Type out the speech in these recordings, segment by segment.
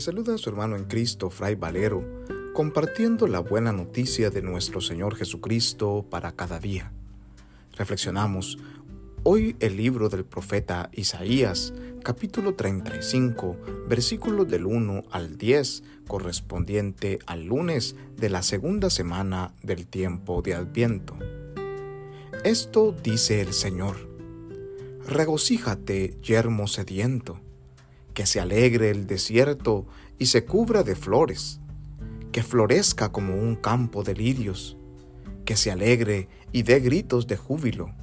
Saluda a su hermano en Cristo, Fray Valero, compartiendo la buena noticia de nuestro Señor Jesucristo para cada día. Reflexionamos hoy el libro del profeta Isaías, capítulo 35, versículos del 1 al 10, correspondiente al lunes de la segunda semana del tiempo de Adviento. Esto dice el Señor. Regocíjate, yermo sediento que se alegre el desierto y se cubra de flores, que florezca como un campo de lirios, que se alegre y dé gritos de júbilo,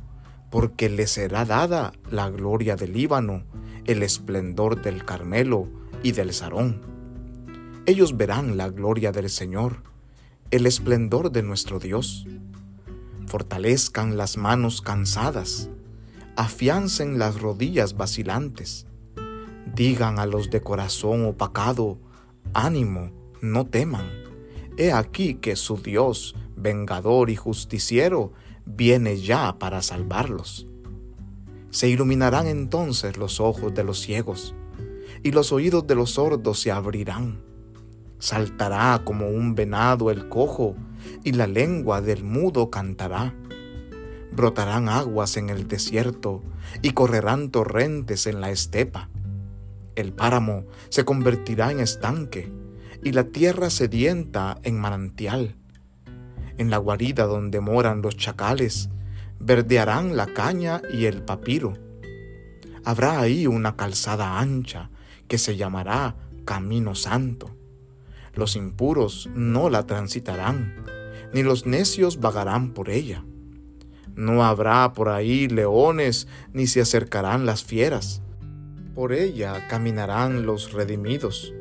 porque le será dada la gloria del Líbano, el esplendor del Carmelo y del Sarón. Ellos verán la gloria del Señor, el esplendor de nuestro Dios. Fortalezcan las manos cansadas, afiancen las rodillas vacilantes Digan a los de corazón opacado, ánimo, no teman. He aquí que su Dios, vengador y justiciero, viene ya para salvarlos. Se iluminarán entonces los ojos de los ciegos, y los oídos de los sordos se abrirán. Saltará como un venado el cojo, y la lengua del mudo cantará. Brotarán aguas en el desierto, y correrán torrentes en la estepa el páramo se convertirá en estanque y la tierra sedienta en manantial. En la guarida donde moran los chacales, verdearán la caña y el papiro. Habrá ahí una calzada ancha que se llamará Camino Santo. Los impuros no la transitarán, ni los necios vagarán por ella. No habrá por ahí leones, ni se acercarán las fieras por ella caminarán los redimidos.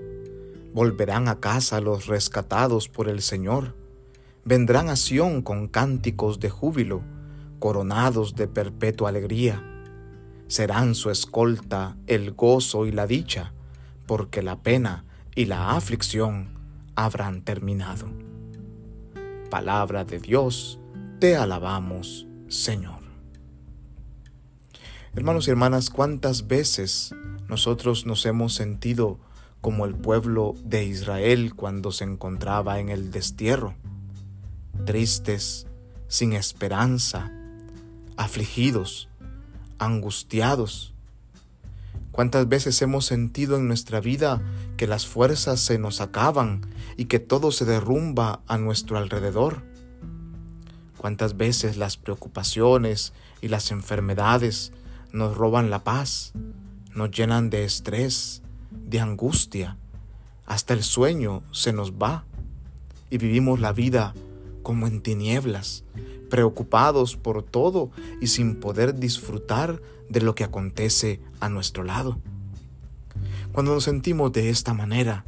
Volverán a casa los rescatados por el Señor. Vendrán a Sión con cánticos de júbilo, coronados de perpetua alegría. Serán su escolta el gozo y la dicha, porque la pena y la aflicción habrán terminado. Palabra de Dios, te alabamos, Señor. Hermanos y hermanas, ¿cuántas veces nosotros nos hemos sentido como el pueblo de Israel cuando se encontraba en el destierro? Tristes, sin esperanza, afligidos, angustiados. ¿Cuántas veces hemos sentido en nuestra vida que las fuerzas se nos acaban y que todo se derrumba a nuestro alrededor? ¿Cuántas veces las preocupaciones y las enfermedades nos roban la paz, nos llenan de estrés, de angustia, hasta el sueño se nos va y vivimos la vida como en tinieblas, preocupados por todo y sin poder disfrutar de lo que acontece a nuestro lado. Cuando nos sentimos de esta manera,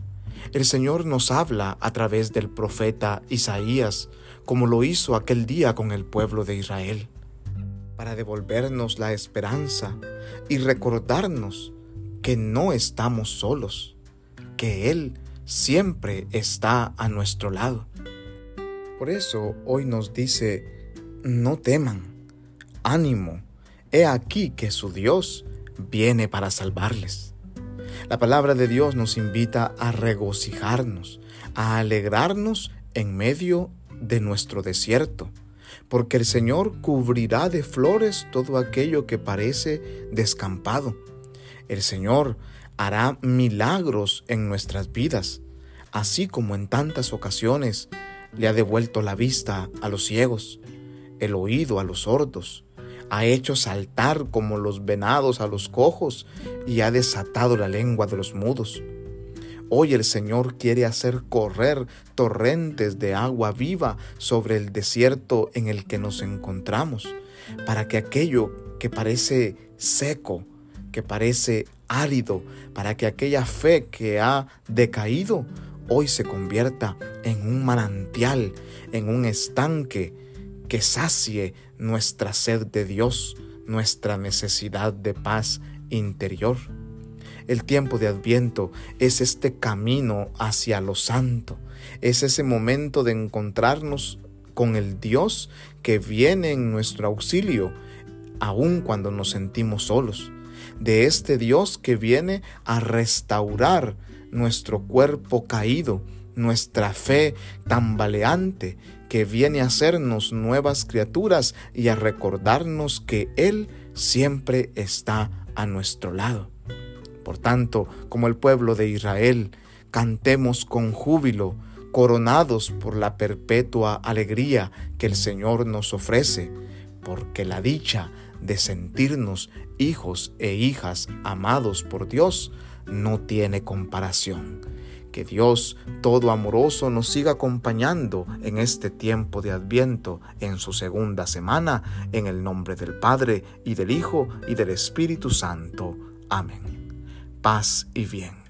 el Señor nos habla a través del profeta Isaías, como lo hizo aquel día con el pueblo de Israel para devolvernos la esperanza y recordarnos que no estamos solos, que Él siempre está a nuestro lado. Por eso hoy nos dice, no teman, ánimo, he aquí que su Dios viene para salvarles. La palabra de Dios nos invita a regocijarnos, a alegrarnos en medio de nuestro desierto porque el Señor cubrirá de flores todo aquello que parece descampado. El Señor hará milagros en nuestras vidas, así como en tantas ocasiones le ha devuelto la vista a los ciegos, el oído a los sordos, ha hecho saltar como los venados a los cojos y ha desatado la lengua de los mudos. Hoy el Señor quiere hacer correr torrentes de agua viva sobre el desierto en el que nos encontramos, para que aquello que parece seco, que parece árido, para que aquella fe que ha decaído, hoy se convierta en un manantial, en un estanque que sacie nuestra sed de Dios, nuestra necesidad de paz interior. El tiempo de Adviento es este camino hacia lo santo, es ese momento de encontrarnos con el Dios que viene en nuestro auxilio, aun cuando nos sentimos solos, de este Dios que viene a restaurar nuestro cuerpo caído, nuestra fe tambaleante, que viene a hacernos nuevas criaturas y a recordarnos que Él siempre está a nuestro lado. Por tanto, como el pueblo de Israel, cantemos con júbilo, coronados por la perpetua alegría que el Señor nos ofrece, porque la dicha de sentirnos hijos e hijas amados por Dios no tiene comparación. Que Dios todo amoroso nos siga acompañando en este tiempo de Adviento, en su segunda semana, en el nombre del Padre y del Hijo y del Espíritu Santo. Amén. Paz y bien.